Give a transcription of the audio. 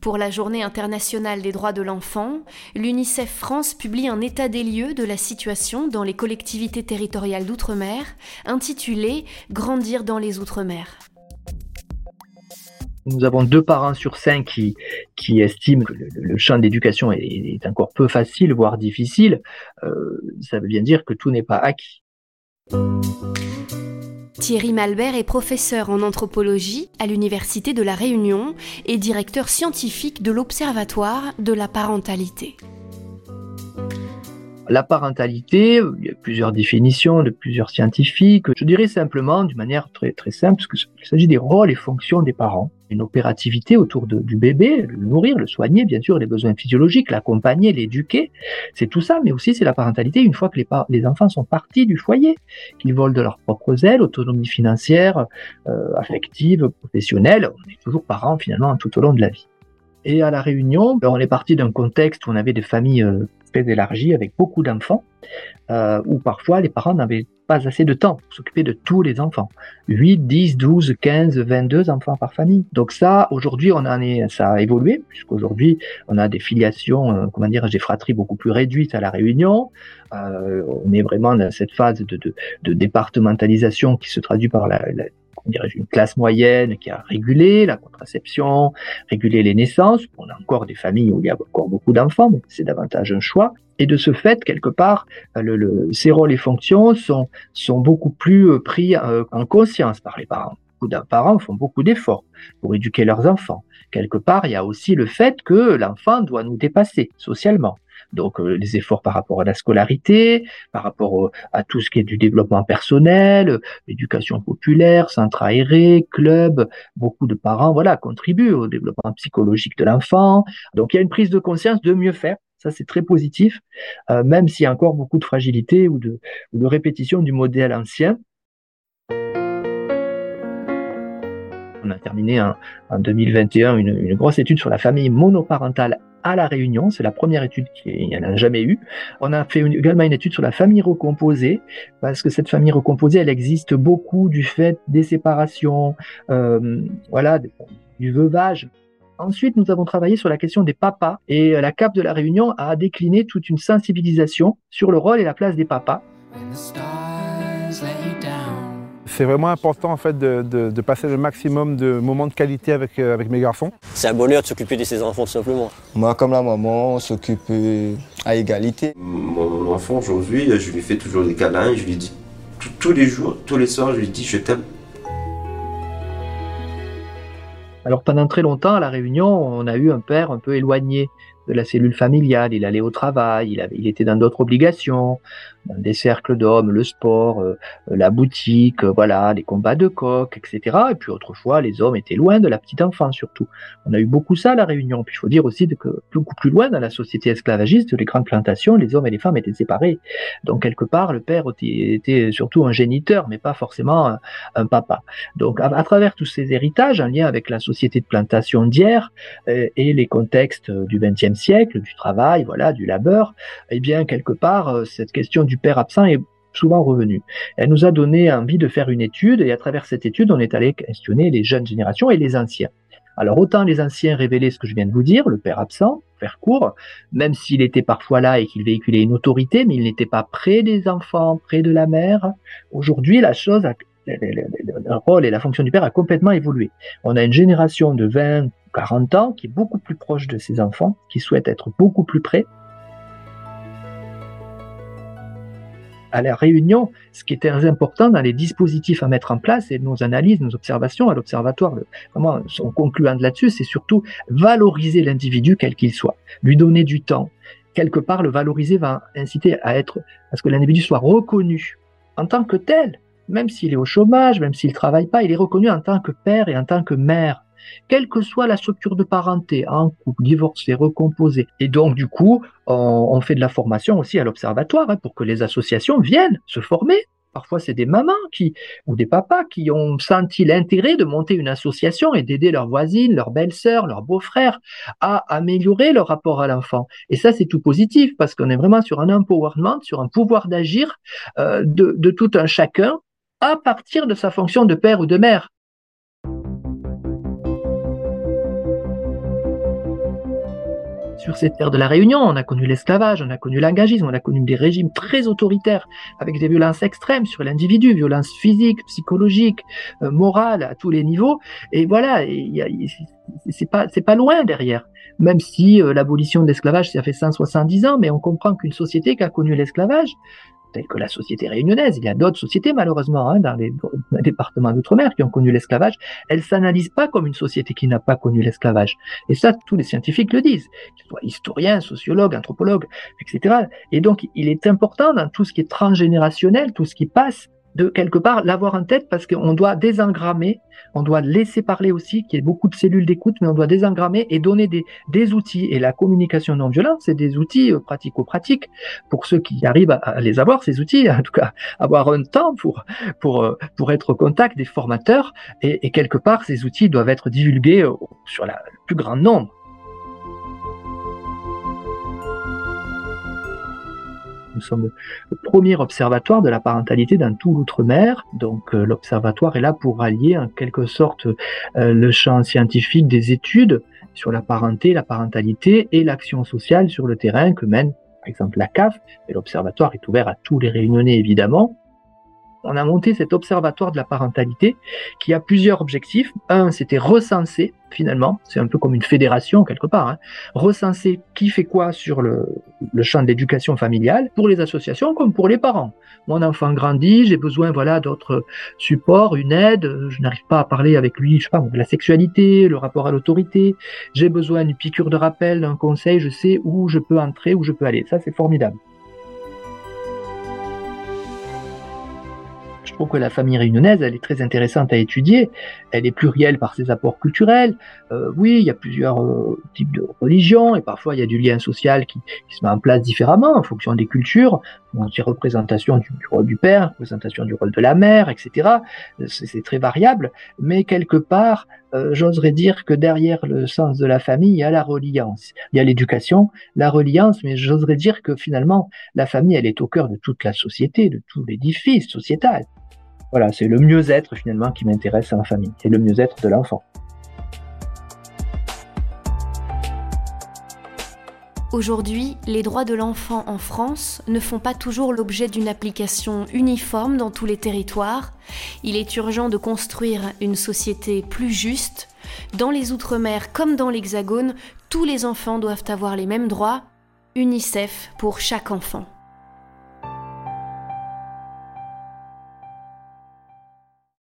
Pour la Journée internationale des droits de l'enfant, l'UNICEF France publie un état des lieux de la situation dans les collectivités territoriales d'outre-mer, intitulé Grandir dans les outre-mer. Nous avons deux parents sur cinq qui, estiment que le, champ d'éducation est, est, encore peu facile, voire difficile. Euh, ça veut bien dire que tout n'est pas acquis. Thierry Malbert est professeur en anthropologie à l'Université de La Réunion et directeur scientifique de l'Observatoire de la parentalité. La parentalité, il y a plusieurs définitions de plusieurs scientifiques. Je dirais simplement, d'une manière très, très simple, qu'il s'agit des rôles et fonctions des parents. Une opérativité autour du bébé, le nourrir, le soigner, bien sûr, les besoins physiologiques, l'accompagner, l'éduquer. C'est tout ça, mais aussi c'est la parentalité une fois que les, les, enfants sont partis du foyer, qu'ils volent de leurs propres ailes, autonomie financière, euh, affective, professionnelle. On est toujours parents finalement tout au long de la vie. Et à la Réunion, ben, on est parti d'un contexte où on avait des familles euh, très élargies avec beaucoup d'enfants, euh, où parfois les parents n'avaient pas assez de temps pour s'occuper de tous les enfants. 8, 10, 12, 15, 22 enfants par famille. Donc ça, aujourd'hui, on en ça a évolué, puisqu'aujourd'hui, on a des filiations, euh, comment dire, des fratries beaucoup plus réduites à la Réunion. On est vraiment dans cette phase de, départementalisation qui se traduit par la une classe moyenne qui a régulé la contraception, régulé les naissances. On a encore des familles où il y a encore beaucoup d'enfants, mais c'est davantage un choix. Et de ce fait, quelque part, le, le, ces rôles et fonctions sont, sont beaucoup plus euh, pris euh, en conscience par les parents. Beaucoup de parents font beaucoup d'efforts pour éduquer leurs enfants. Quelque part, il y a aussi le fait que l'enfant doit nous dépasser socialement. Donc euh, les efforts par rapport à la scolarité, par rapport à tout ce qui est du développement personnel, éducation populaire, centre aéré, club, beaucoup de parents voilà contribuent au développement psychologique de l'enfant. Donc il y a une prise de conscience de mieux faire. Ça, c'est très positif, euh, même s'il y a encore beaucoup de fragilité ou de, répétition du modèle ancien. On a terminé en, en 2021 une, une, grosse étude sur la famille monoparentale à La Réunion. C'est la première étude qu'il n'y en a jamais eu. On a fait également une étude sur la famille recomposée, parce que cette famille recomposée, elle existe beaucoup du fait des séparations, euh, voilà, du veuvage. Ensuite, nous avons travaillé sur la question des papas et la CAP de la Réunion a décliné toute une sensibilisation sur le rôle et la place des papas c'est vraiment important en fait de, de, de, passer le maximum de moments de qualité avec, euh, avec mes garçons. C'est un bonheur de s'occuper de ses enfants tout simplement. Moi comme la maman, on s'occupe euh, à égalité. Mon enfant aujourd'hui, je lui fais toujours des câlins, je lui dis tous les jours, tous les soirs, je lui dis je t'aime. Alors pendant très longtemps à la Réunion, on a eu un père un peu éloigné de la cellule familiale. Il allait au travail, il, était dans d'autres obligations, dans des cercles d'hommes, le sport, euh, la boutique, euh, voilà, les combats de coq, etc. Et puis autrefois, les hommes étaient loin de la petite enfance surtout. On a eu beaucoup ça à la Réunion. Puis il faut dire aussi que beaucoup plus loin dans la société esclavagiste, les grandes plantations, les hommes et les femmes étaient séparés. Donc quelque part, le père était, surtout un géniteur, mais pas forcément un, papa. Donc à, travers tous ces héritages, en lien avec la société de plantation d'hier euh, et les contextes du XXe siècle, du travail, voilà, du labeur, eh bien, quelque part, euh, cette question du père absent est souvent revenue. Elle nous a donné envie de faire une étude et à travers cette étude, on est allé questionner les jeunes générations et les anciens. Alors autant les anciens révélaient ce que je viens de vous dire, le père absent, faire court, même s'il était parfois là et qu'il véhiculait une autorité, mais il n'était pas près des enfants, près de la mère. Aujourd'hui, la chose, a, le rôle et la fonction du père a complètement évolué. On a une génération de 20, 40 ans, qui est beaucoup plus proche de ses enfants, qui souhaite être beaucoup plus près. À la réunion, ce qui était très important dans les dispositifs à mettre en place et nos analyses, nos observations à l'observatoire, vraiment, sont concluantes là-dessus, c'est surtout valoriser l'individu quel qu'il soit, lui donner du temps. Quelque part, le valoriser va inciter à être, à ce que l'individu soit reconnu en tant que tel, même s'il est au chômage, même s'il travaille pas, il est reconnu en tant que père et en tant que mère quelle que soit la structure de parenté, en couple, divorcé, recomposé. Et donc, du coup, on, fait de la formation aussi à l'observatoire hein, pour que les associations viennent se former. Parfois, c'est des mamans qui, ou des papas qui ont senti l'intérêt de monter une association et d'aider leurs voisines, leurs belles-sœurs, leurs beaux-frères à améliorer leur rapport à l'enfant. Et ça, c'est tout positif parce qu'on est vraiment sur un empowerment, sur un pouvoir d'agir euh, de tout un chacun à partir de sa fonction de père ou de mère. sur ces terres de la Réunion, on a connu l'esclavage, on a connu l'engagisme, on a connu des régimes très autoritaires avec des violences extrêmes sur l'individu, violences physiques, psychologiques, euh, morales à tous les niveaux. Et voilà, c'est pas c'est pas loin derrière. Même si euh, l'abolition de l'esclavage ça fait 170 ans, mais on comprend qu'une société qui a connu l'esclavage, telle que la société réunionnaise, il y a d'autres sociétés malheureusement hein, dans les départements d'outre-mer qui ont connu l'esclavage, elles s'analysent pas comme une société qui n'a pas connu l'esclavage. Et ça, tous les scientifiques le disent, qu'ils soient historiens, sociologues, anthropologues, etc. Et donc, il est important dans tout ce qui est transgénérationnel, tout ce qui passe, de quelque part l'avoir en tête parce qu'on doit désengrammer, on doit laisser parler aussi, qu'il y ait beaucoup de cellules d'écoute, mais on doit désengrammer et donner des, des outils. Et la communication non violente, c'est des outils euh, pratico-pratiques pour ceux qui arrivent à, les avoir, ces outils, en tout cas, avoir un temps pour, pour, euh, pour être au contact des formateurs. Et, quelque part, ces outils doivent être divulgués euh, sur la, le plus grand nombre. Nous sommes le premier observatoire de la parentalité dans tout l'outre-mer. Donc euh, l'observatoire est là pour allier en quelque sorte euh, le champ scientifique des études sur la parenté, la parentalité et l'action sociale sur le terrain que mène par exemple la CAF. Et l'observatoire est ouvert à tous les réunionnais évidemment on a monté cet observatoire de la parentalité qui a plusieurs objectifs. Un, c'était recenser finalement, c'est un peu comme une fédération quelque part, hein, recenser qui fait quoi sur le, champ de l'éducation familiale pour les associations comme pour les parents. Mon enfant grandit, j'ai besoin voilà d'autres supports, une aide, je n'arrive pas à parler avec lui, je sais pas, de la sexualité, le rapport à l'autorité, j'ai besoin d'une piqûre de rappel, d'un conseil, je sais où je peux entrer, où je peux aller. Ça, c'est formidable. Je trouve que la famille réunionnaise, elle est très intéressante à étudier. Elle est plurielle par ses apports culturels. Euh, oui, il y a plusieurs euh, types de religions et parfois il y a du lien social qui, se met en place différemment en fonction des cultures. On a représentation du, rôle du père, représentation du rôle de la mère, etc. C'est très variable, mais quelque part, euh, j'oserais dire que derrière le sens de la famille, il y a la reliance, il y a l'éducation, la reliance, mais j'oserais dire que finalement, la famille, elle est au cœur de toute la société, de tout l'édifice sociétal. Voilà, c'est le mieux-être finalement qui m'intéresse à la famille, et le mieux-être de l'enfant. Aujourd'hui, les droits de l'enfant en France ne font pas toujours l'objet d'une application uniforme dans tous les territoires. Il est urgent de construire une société plus juste. Dans les Outre-mer comme dans l'Hexagone, tous les enfants doivent avoir les mêmes droits. UNICEF pour chaque enfant.